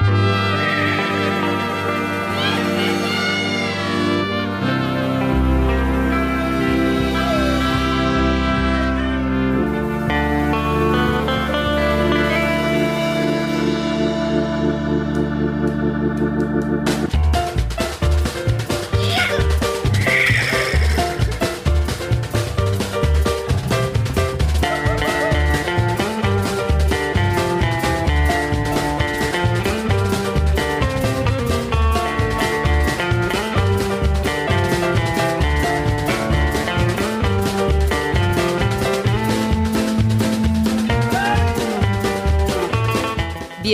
Thank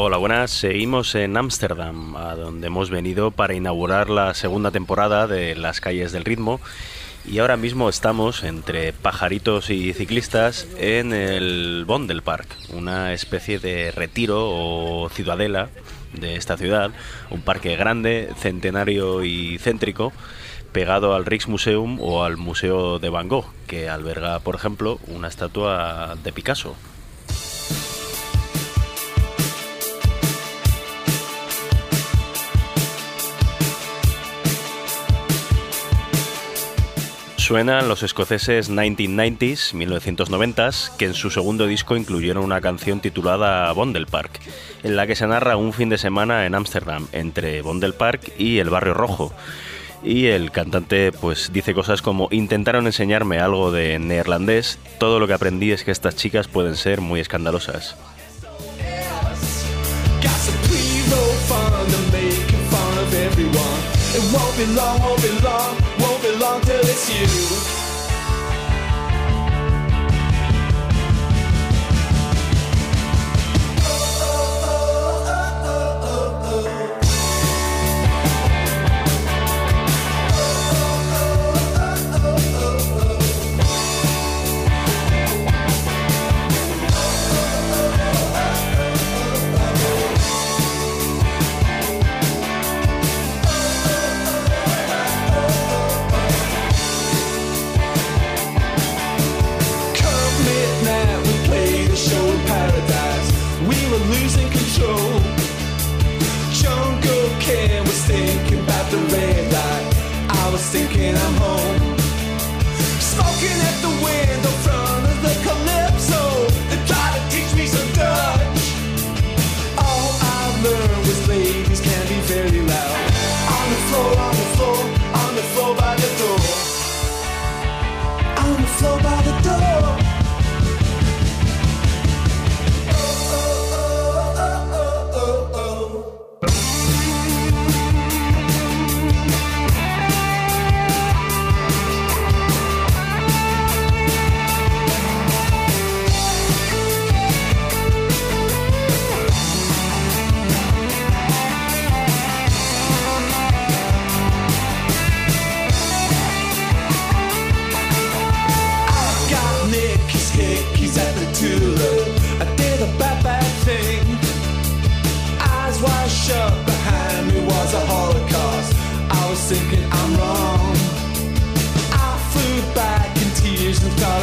Hola, buenas. Seguimos en Ámsterdam, a donde hemos venido para inaugurar la segunda temporada de Las calles del ritmo. Y ahora mismo estamos entre pajaritos y ciclistas en el Bondelpark, una especie de retiro o ciudadela de esta ciudad, un parque grande, centenario y céntrico, pegado al Rijksmuseum o al Museo de Van Gogh, que alberga, por ejemplo, una estatua de Picasso. Suenan los escoceses 1990s, 1990s, que en su segundo disco incluyeron una canción titulada Bondelpark, en la que se narra un fin de semana en Ámsterdam, entre Bondelpark y el Barrio Rojo. Y el cantante pues dice cosas como intentaron enseñarme algo de neerlandés, todo lo que aprendí es que estas chicas pueden ser muy escandalosas. It's you.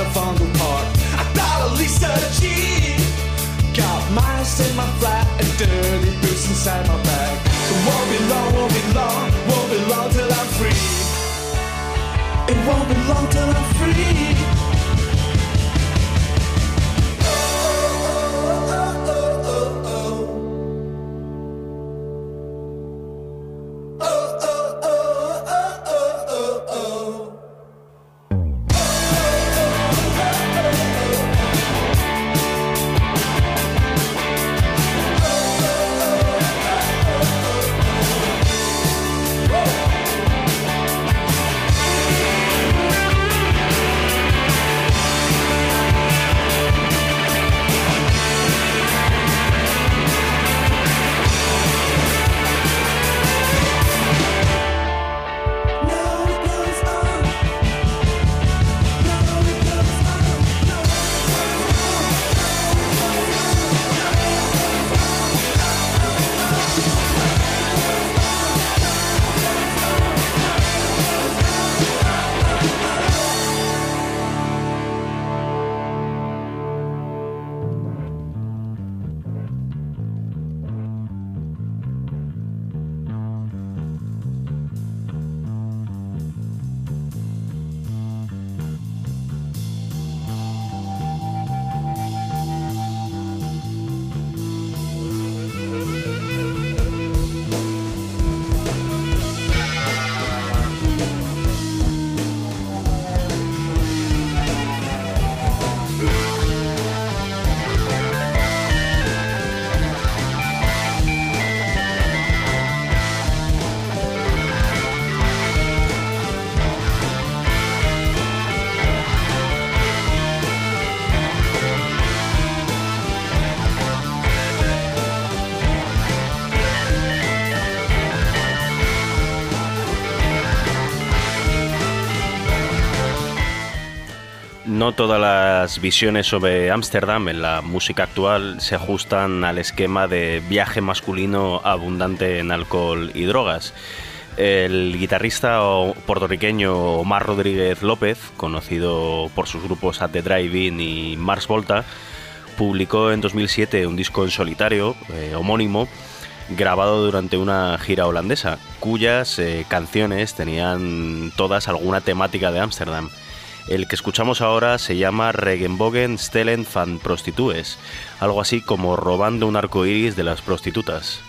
Garfunkel Park. I thought Lisa G got mice in my flat and dirty boots inside my bag. It won't be long, won't be long, won't be long till I'm free. It won't be long till I'm free. No todas las visiones sobre Ámsterdam en la música actual se ajustan al esquema de viaje masculino abundante en alcohol y drogas. El guitarrista puertorriqueño Omar Rodríguez López, conocido por sus grupos At the Drive-In y Mars Volta, publicó en 2007 un disco en solitario eh, homónimo grabado durante una gira holandesa, cuyas eh, canciones tenían todas alguna temática de Ámsterdam. El que escuchamos ahora se llama Regenbogen Stellen van Prostitues, algo así como robando un arco iris de las prostitutas.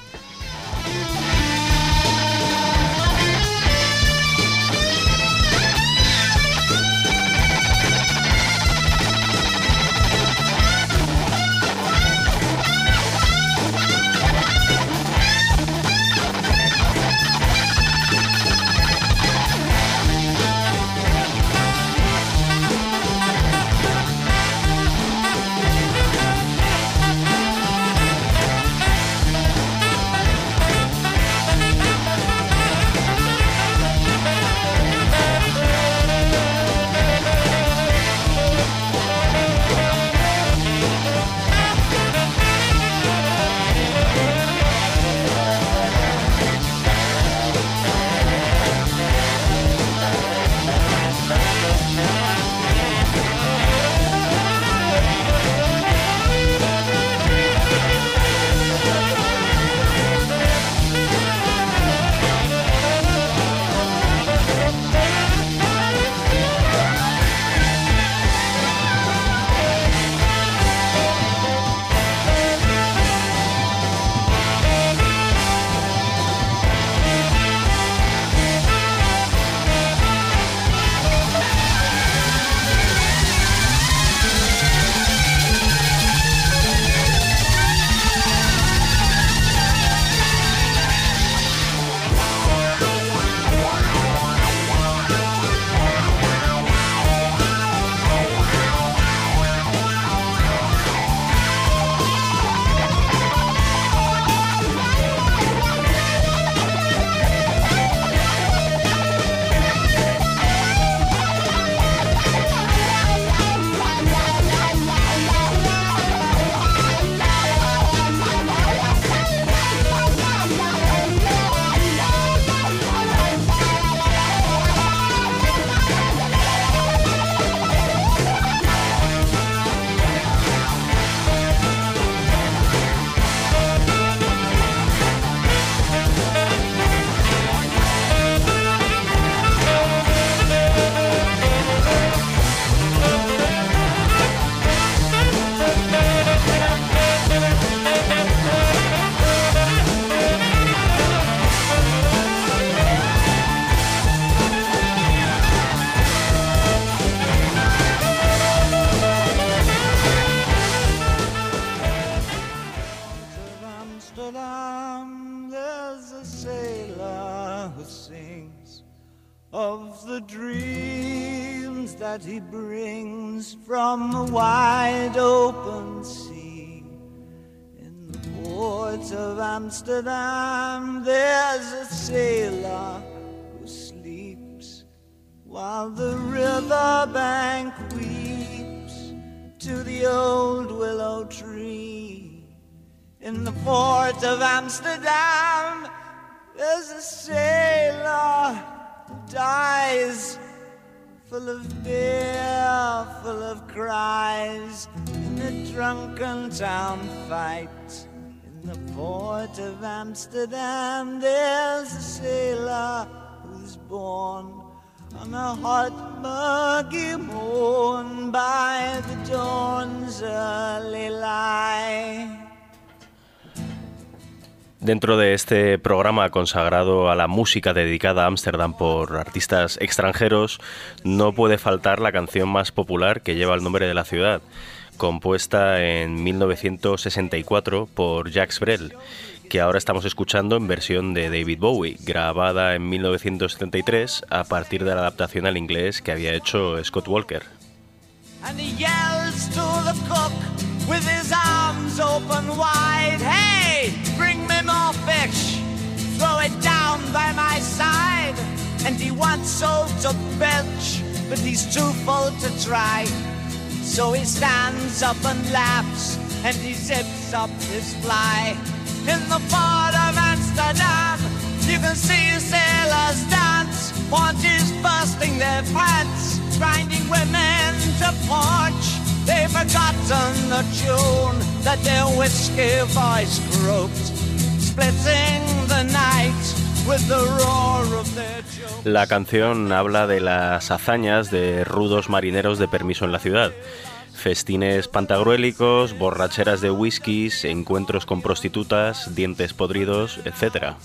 Amsterdam, there's a sailor who sleeps while the riverbank weeps to the old willow tree. In the port of Amsterdam, there's a sailor who dies full of beer, full of cries in a drunken town fight the port of Amsterdam, there's a sailor who's born on by the. Dentro de este programa consagrado a la música dedicada a Ámsterdam por artistas extranjeros, no puede faltar la canción más popular que lleva el nombre de la ciudad compuesta en 1964 por Jacques Brel, que ahora estamos escuchando en versión de David Bowie, grabada en 1973 a partir de la adaptación al inglés que había hecho Scott Walker. And he wants so to belch, but he's too full to try. So he stands up and laughs and he zips up his fly. In the port of Amsterdam, you can see sailors dance, paunches busting their pants, grinding women to punch. They've forgotten the tune that their whiskey voice croaked, splitting the night with the roar of their. La canción habla de las hazañas de rudos marineros de permiso en la ciudad. Festines pantagruélicos, borracheras de whiskies, encuentros con prostitutas, dientes podridos, etc.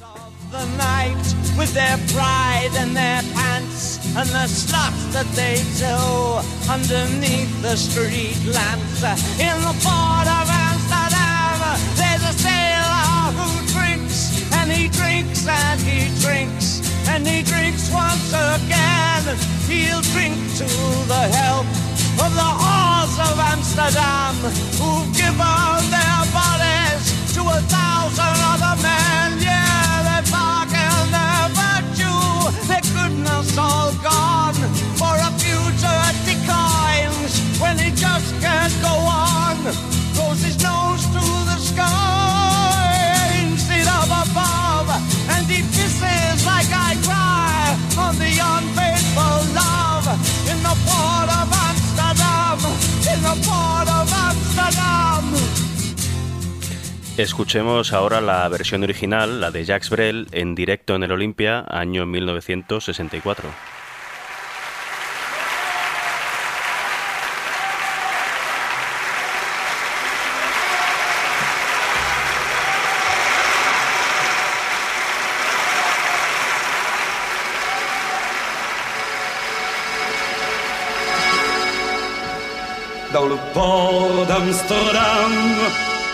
and he drinks and he drinks and he drinks once again. He'll drink to the health of the whores of Amsterdam who've given their bodies to a thousand other men. Yeah, they bargain their virtue, their goodness oh all gone Escuchemos ahora la versión original, la de Jacques Brel, en directo en el Olympia, año 1964. Dans le port d'Amsterdam,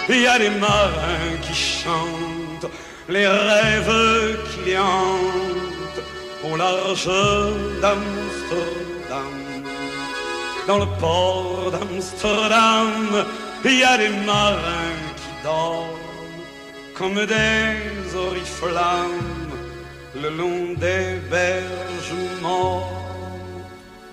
il y a des marins qui chantent les rêves qui hantent au large d'Amsterdam. Dans le port d'Amsterdam, il y a des marins qui dorment comme des oriflammes le long des berges morts.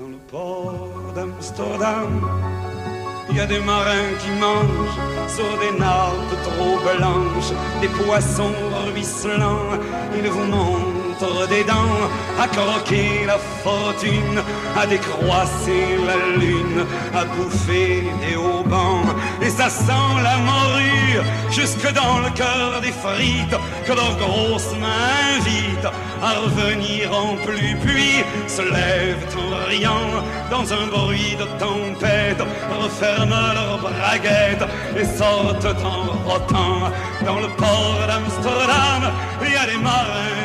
Dans le port d'Amsterdam, il y a des marins qui mangent sur des nappes trop blanches, des poissons ruisselants. Ils vous des dents à croquer la fortune, à décroisser la lune, à bouffer des haubans. Et ça sent la morue jusque dans le cœur des frites que leurs grosses mains invitent à revenir en pluie, puis se lèvent en riant dans un bruit de tempête, referment leurs braguettes et sortent en rotant dans le port d'Amsterdam. Il y a des marins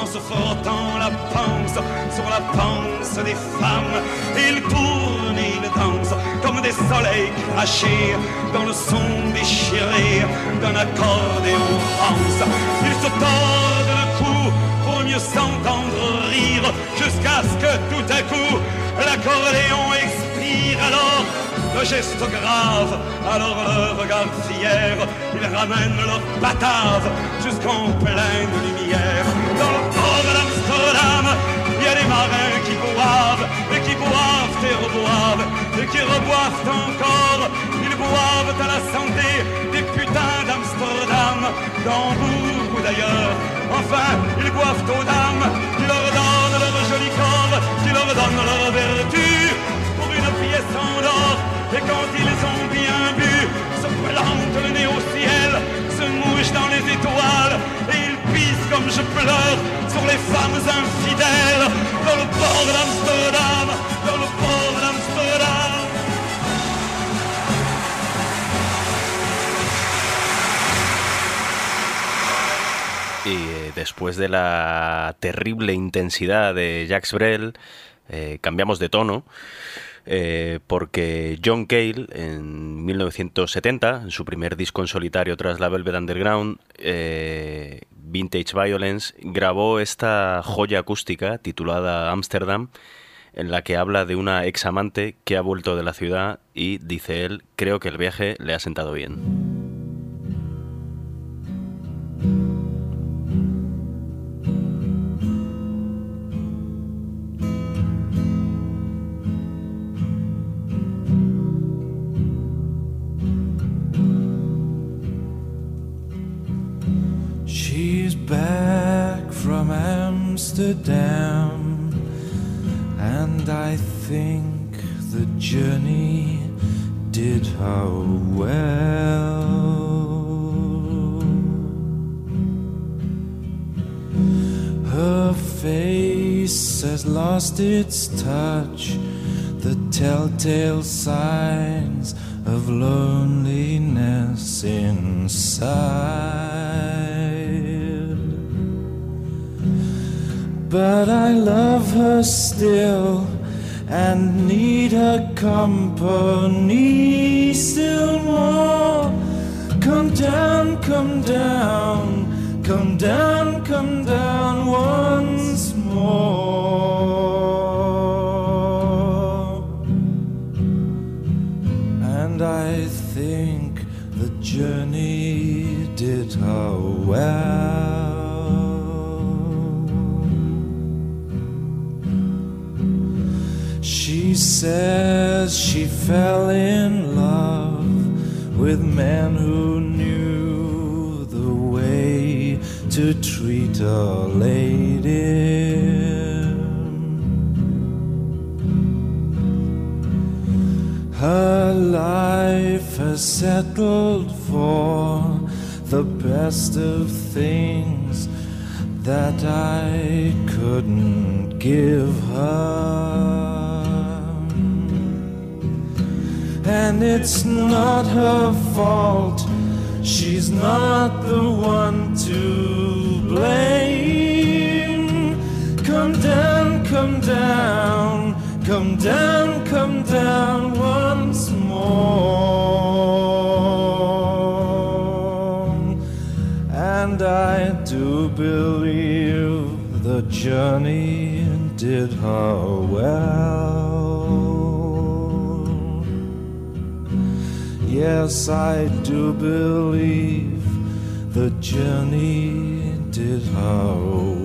en se frottant la panse sur la panse des femmes. Ils tournent et ils dansent comme des soleils crachés dans le son déchiré d'un accordéon. Ils se tordent le cou pour mieux s'entendre rire jusqu'à ce que tout à coup l'accordéon expire alors le geste grave, alors le regard fier, ils ramènent leur batave jusqu'en pleine lumière. Dans le port d'Amsterdam, il y a des marins qui boivent, et qui boivent et reboivent, et qui reboivent encore. Ils boivent à la santé des putains d'Amsterdam, d'Hambourg ou d'ailleurs. Enfin, ils boivent aux dames, qui leur donnent leur joli corps, qui leur donnent leur vertu pour une pièce en or. Et quand ils ont bien bu, se plantent le nez au ciel, se mouchent dans les étoiles, et ils pissent comme je pleure sur les femmes infidèles, dans le port d'Amsterdam, dans le port d'Amsterdam. Y eh, después de la terrible intensidad de Jacques Brel, eh, cambiamos de tono eh, porque John Cale en 1970, en su primer disco en solitario tras la Velvet Underground, eh, Vintage Violence, grabó esta joya acústica titulada Amsterdam, en la que habla de una ex amante que ha vuelto de la ciudad y, dice él, creo que el viaje le ha sentado bien. Lost its touch, the telltale signs of loneliness inside. But I love her still and need her company still more. Come down, come down, come down, come down once more. And I think the journey did her well. She says she fell in love with men who knew the way to treat a lady. Her life has settled for the best of things that I couldn't give her. and it's not her fault. She's not the one to blame. Come down, come down, come down, come down once more. And I do believe the journey did her well. Yes, I do believe the journey did her well.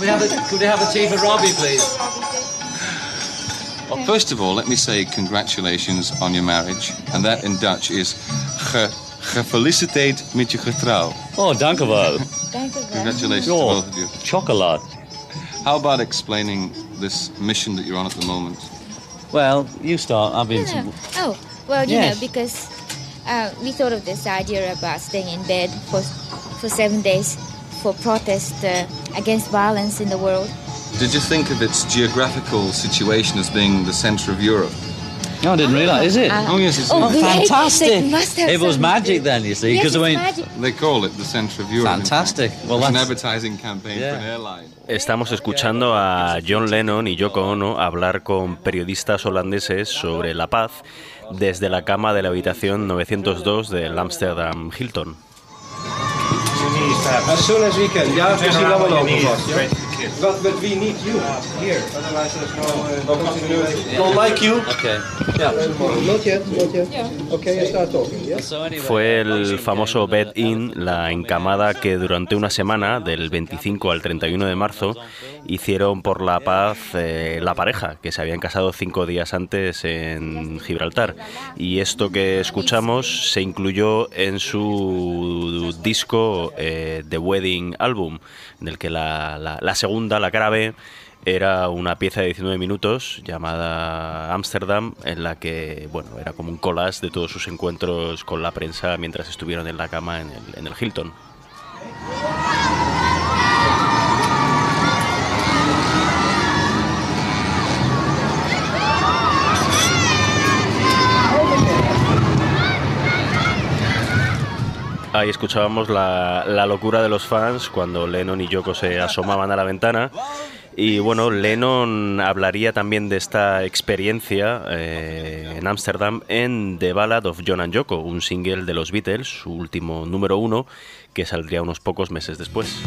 Can we have a, could we have a tea for Robbie, please? Well, first of all, let me say congratulations on your marriage. And that in Dutch is ge, gefeliciteerd met je getrouw. Oh, dank u wel. Congratulations to both of you. chocolate. How about explaining this mission that you're on at the moment? Well, you start. I've been. No, no. Oh, well, you Yes. know, because uh, we thought of this idea about staying in bed for for seven days for protest uh, against violence in the world. Did you think of its geographical situation as being the centre of Europe? No, I didn't realise. Is it? Uh, Oh, yes, it's oh, they- Fantastic. It was magic then, you see, Yes, because I it's mean, magic. They call it the centre of Europe. Fantastic. Well, it's an that's- advertising campaign Yeah. for an airline. Estamos escuchando a John Lennon y Yoko Ono hablar con periodistas holandeses sobre la paz desde la cama de la habitación 902 del Amsterdam Hilton. As soon as we can. Ja, vast. But, but we need you here. Otherwise there's no, uh, continuity. Don't like you? okay. Yeah. Not yet, not yet. Okay, you start talking, yes? So anyway, Fue el famoso bed-in, la encamada que durante una semana, del 25 al 31 de marzo, hicieron por la paz eh, la pareja, que se habían casado cinco días antes en Gibraltar. Y esto que escuchamos se incluyó en su disco eh, The Wedding Album, en el que la, la- la segunda, la B, era una pieza de 19 minutos llamada Amsterdam, en la que, bueno, era como un collage de todos sus encuentros con la prensa mientras estuvieron en la cama en el, en el Hilton. Ahí escuchábamos la, locura de los fans cuando Lennon y Yoko se asomaban a la ventana. Y bueno, Lennon hablaría también de esta experiencia eh, en Ámsterdam en The Ballad of John and Yoko, un single de los Beatles, su último número uno, que saldría unos pocos meses después.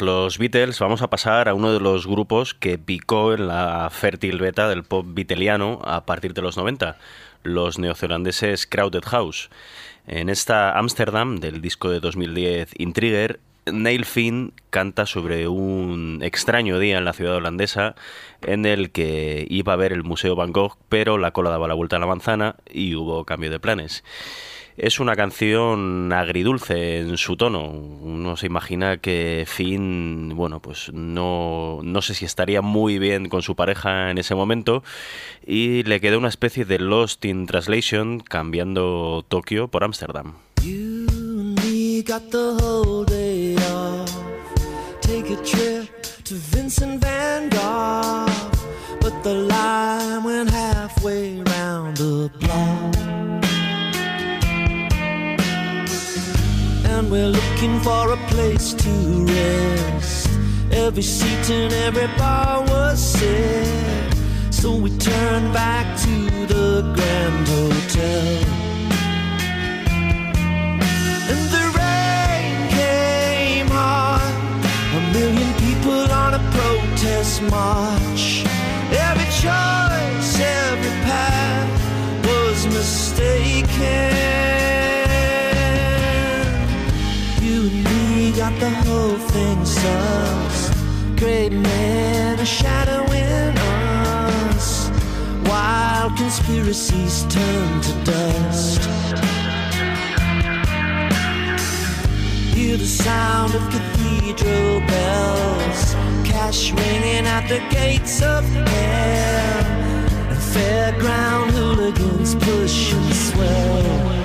Los Beatles vamos a pasar a uno de los grupos que picó en la fértil beta del pop beatliano a partir de los 90, los neozelandeses Crowded House. En esta Amsterdam del disco de 2010 Intriguer, Neil Finn canta sobre un extraño día en la ciudad holandesa en el que iba a ver el Museo Van Gogh, pero la cola daba la vuelta a la manzana y hubo cambio de planes. Es una canción agridulce en su tono. Uno se imagina que Finn, bueno, pues no, no sé si estaría muy bien con su pareja en ese momento y le quedó una especie de Lost in Translation cambiando Tokio por Ámsterdam. We're looking for a place to rest. Every seat in every bar was set. So we turned back to the Grand Hotel. And the rain came hard. A million people on a protest march. Every choice, every path was mistaken. And me got the whole thing sus. Great men are shadowing us. Wild conspiracies turn to dust. Hear the sound of cathedral bells, cash ringing at the gates of hell, fairground hooligans push and swell.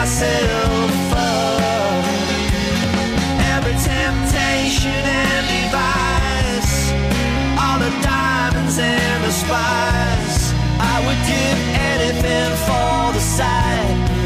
Myself up. Every temptation and device, all the diamonds and the. I would give anything for the sight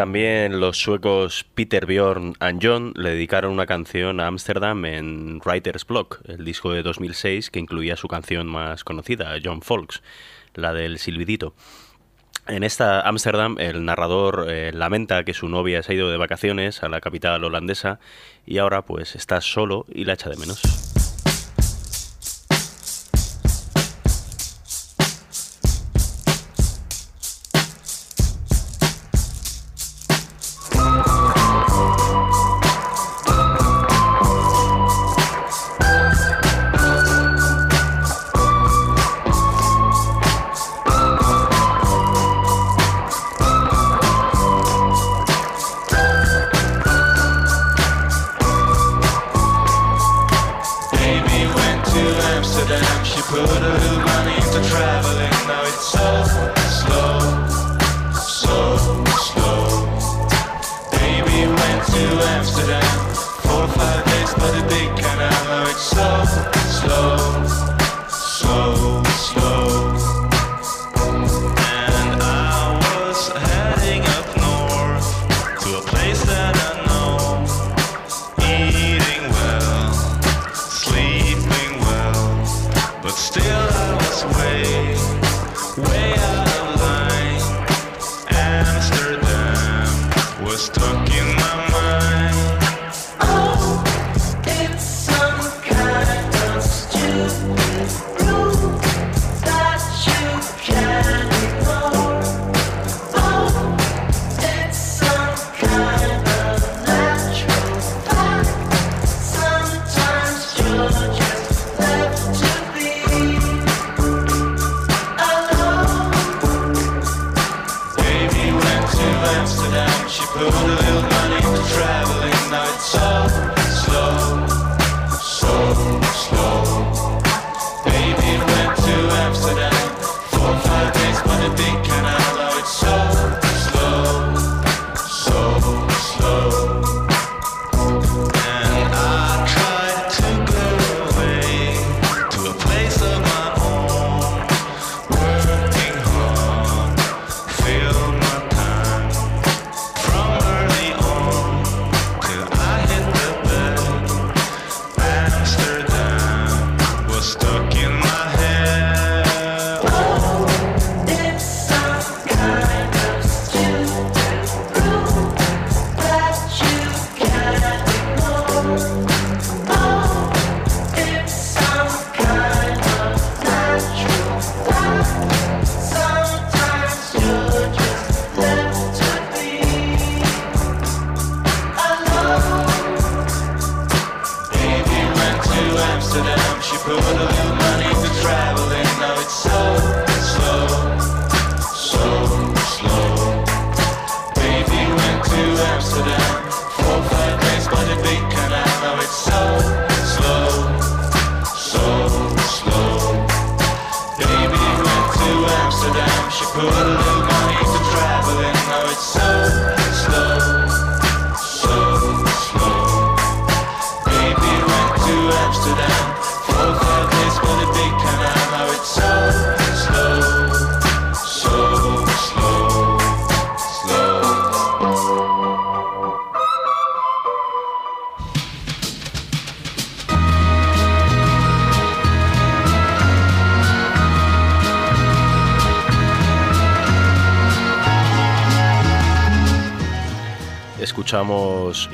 También los suecos Peter Bjorn and John le dedicaron una canción a Amsterdam en Writer's Block, el disco de 2006 que incluía su canción más conocida, John Folks, la del silbidito. En esta Ámsterdam, el narrador eh, lamenta que su novia se ha ido de vacaciones a la capital holandesa y ahora pues está solo y la echa de menos.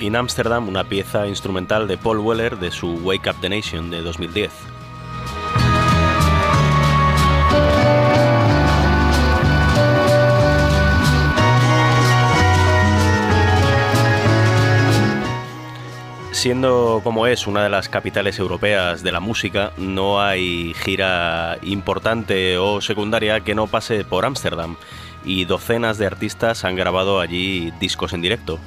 In Amsterdam, una pieza instrumental de Paul Weller de su Wake Up the Nation de 2010. Siendo como es una de las capitales europeas de la música, no hay gira importante o secundaria que no pase por Ámsterdam y docenas de artistas han grabado allí discos en directo.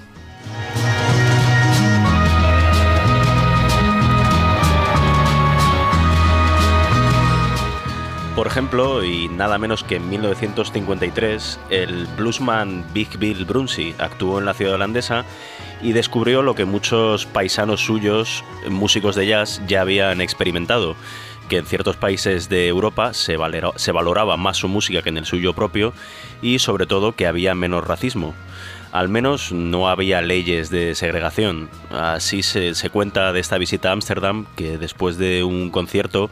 Por ejemplo, y nada menos que en 1953, el bluesman Big Bill Brunsey actuó en la ciudad holandesa y descubrió lo que muchos paisanos suyos, músicos de jazz, ya habían experimentado, que en ciertos países de Europa se, valoraba más su música que en el suyo propio y sobre todo que había menos racismo. Al menos no había leyes de segregación. Así se, se cuenta de esta visita a Ámsterdam, que después de un concierto,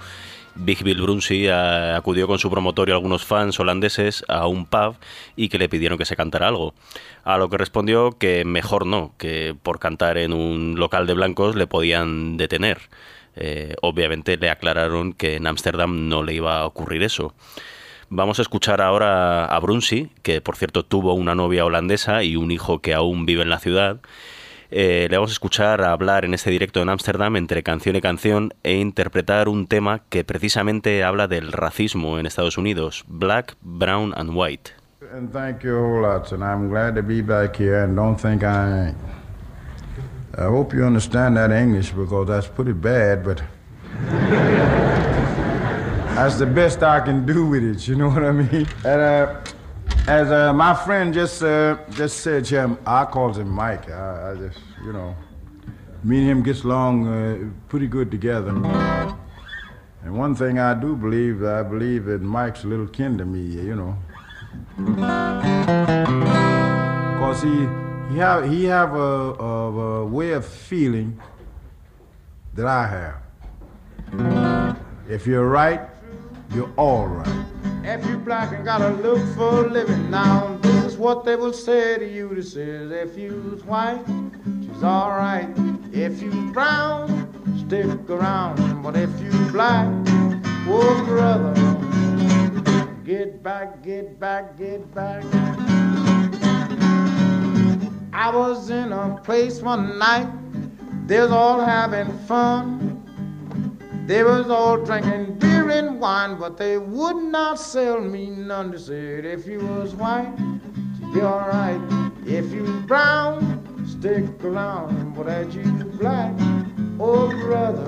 Big Bill Brunsey ah, acudió con su promotor y algunos fans holandeses a un pub y que le pidieron que se cantara algo. A lo que respondió que mejor no, que por cantar en un local de blancos le podían detener. Eh, obviamente le aclararon que en Ámsterdam no le iba a ocurrir eso. Vamos a escuchar ahora a Brunsey, que por cierto tuvo una novia holandesa y un hijo que aún vive en la ciudad. Eh, le vamos a escuchar hablar en este directo en Ámsterdam entre canción y canción e interpretar un tema que precisamente habla del racismo en Estados Unidos, Black, Brown and White. And thank you a whole lot, and I'm glad to be back here. And don't think I ain't. I hope you understand that English because that's pretty bad, but that's the best I can do with it. You know what I mean? And uh, as uh, my friend just uh, just said, Jim, I calls him Mike. I, I just, you know, me and him gets along uh, pretty good together. And one thing I do believe, I believe that Mike's a little kin to me. You know. Cause he he have he have a, a, a way of feeling that I have. If you're right, you're all right. If you black and gotta look for a living now, this is what they will say to you. This is if you's white, she's all right. If you brown, stick around. But if you black, oh brother, get back, get back, get back. I was in a place one night, they was all having fun. They was all drinking beer and wine, but they would not sell me none. They said, if you was white, you'd be alright. If you brown, stick around. But as you black, oh brother,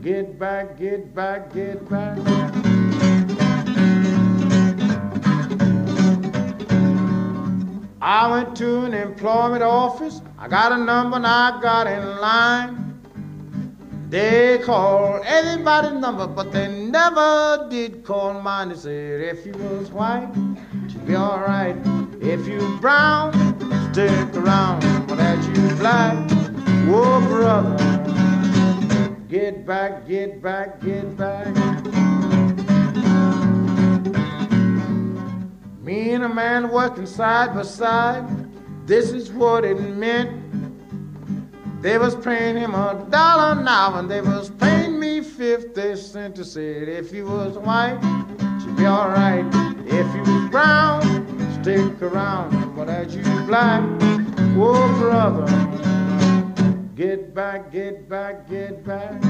get back, get back, get back. I went to an employment office. I got a number and I got in line. They called everybody's number, but they never did call mine. They said, if you was white, you'd be alright. If you brown, stick around. But as you black, whoa, brother, get back, get back, get back. Me and a man working side by side, this is what it meant. They was paying him a dollar an hour, and they was paying me 50 cents. They said, if you was white, you'd be alright. If you was brown, stick around. But as you black, oh brother, get back, get back, get back.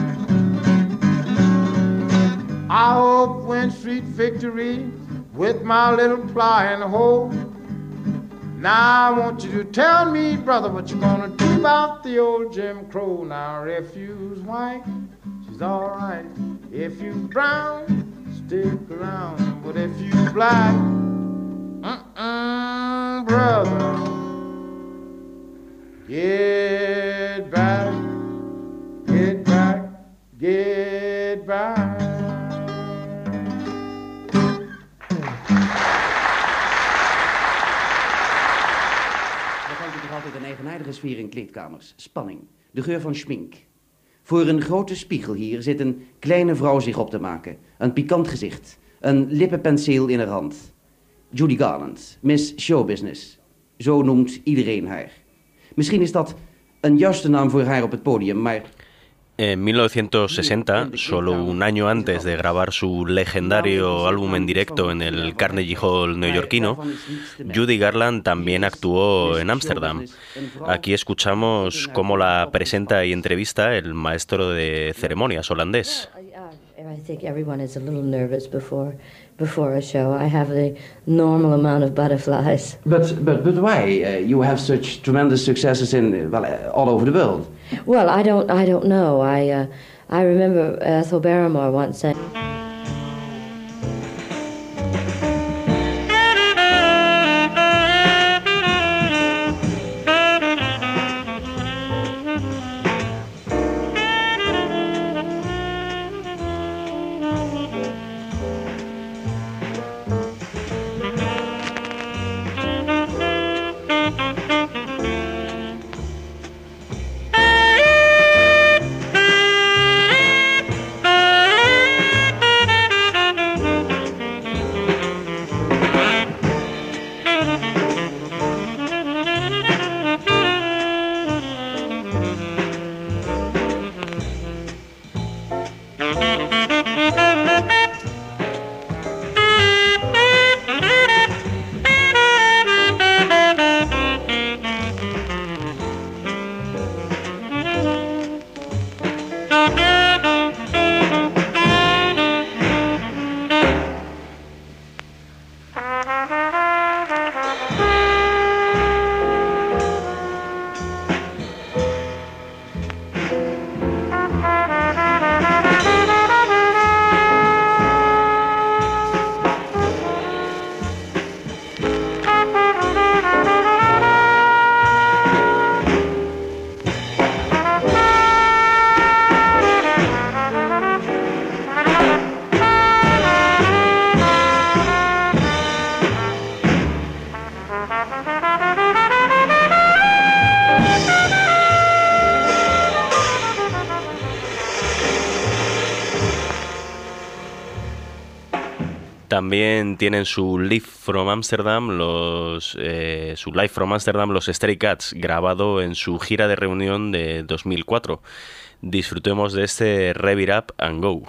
I hope win street victory with my little ply and hoe. Now I want you to tell me, brother, what you gonna do about the old Jim Crow. Now if refuse white, she's alright. If you brown, stick around. But if you black, mm-mm, brother, get back, get back, get back. Eigenaardige sfeer in kleedkamers? Spanning. De geur van schmink. Voor een grote spiegel hier zit een kleine vrouw zich op te maken. Een pikant gezicht. Een lippenpenseel in haar hand. Judy Garland, Miss Showbusiness. Zo noemt iedereen haar. Misschien is dat een juiste naam voor haar op het podium, maar En 1960, solo un año antes de grabar su legendario álbum en directo en el Carnegie Hall neoyorquino, Judy Garland también actuó en Ámsterdam. Aquí escuchamos cómo la presenta y entrevista el maestro de ceremonias holandés. I think everyone is a little nervous before before a show. I have the normal amount of butterflies. But but but why? Uh, you have such tremendous successes in well uh, all over the world. Well, I don't I don't know. I uh, I remember Ethel Barrymore once saying. También tienen su Live from Amsterdam, los, eh, su Live from Amsterdam, los Stray Cats, grabado en su gira de reunión de 2004. Disfrutemos de este Rev It Up and Go.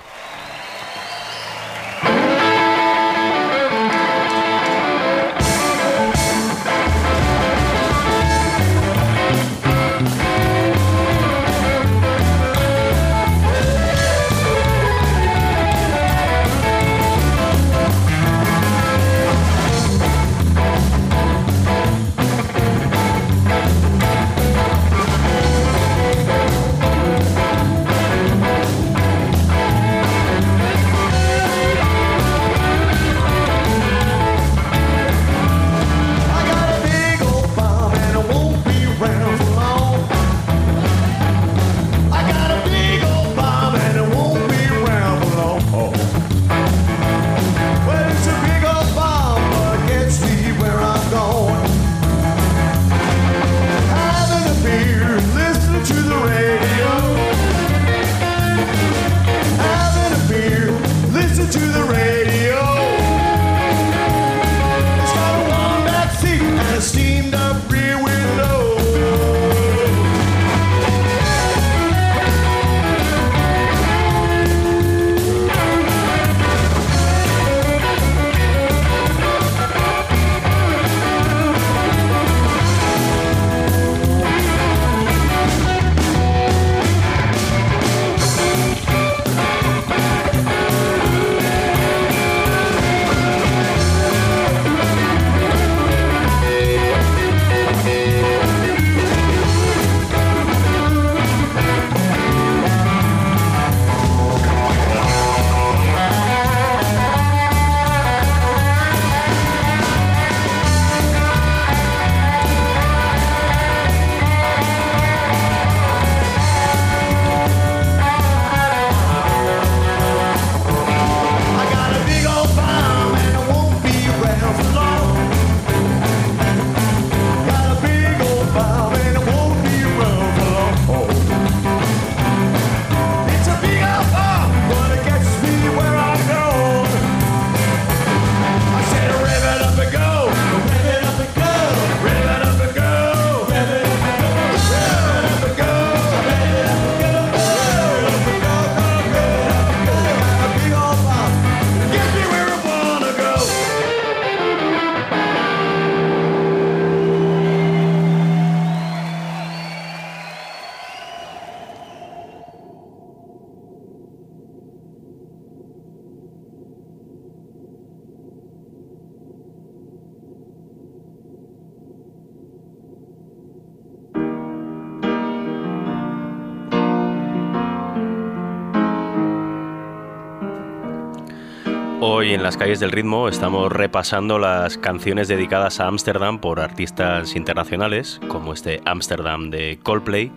En las calles del ritmo estamos repasando las canciones dedicadas a Ámsterdam por artistas internacionales, como este Ámsterdam de Coldplay,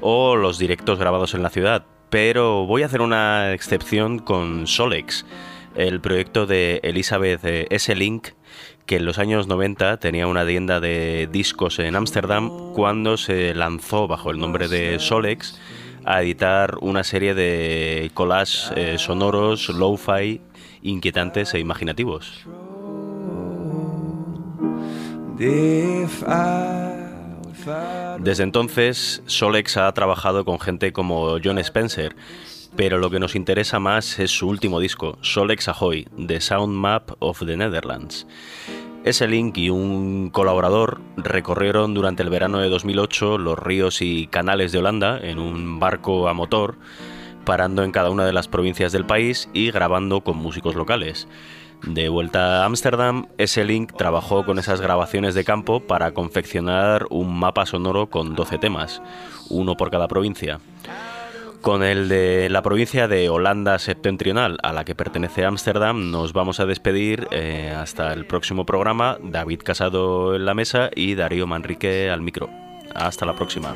o los directos grabados en la ciudad. Pero voy a hacer una excepción con Solex, el proyecto de Elizabeth S. Link, que en los años 90 tenía una tienda de discos en Ámsterdam cuando se lanzó bajo el nombre de Solex a editar una serie de collages eh, sonoros, lo-fi, inquietantes e imaginativos. Desde entonces, Solex ha trabajado con gente como John Spencer, pero lo que nos interesa más es su último disco, Solex Ahoy, The Sound Map of the Netherlands. Ese link y un colaborador recorrieron durante el verano de 2008 los ríos y canales de Holanda en un barco a motor, parando en cada una de las provincias del país y grabando con músicos locales. De vuelta a Ámsterdam, ese link trabajó con esas grabaciones de campo para confeccionar un mapa sonoro con 12 temas, uno por cada provincia. Con el de la provincia de Holanda Septentrional, a la que pertenece Ámsterdam, nos vamos a despedir eh, hasta el próximo programa. David Casado en la mesa y Darío Manrique al micro. Hasta la próxima.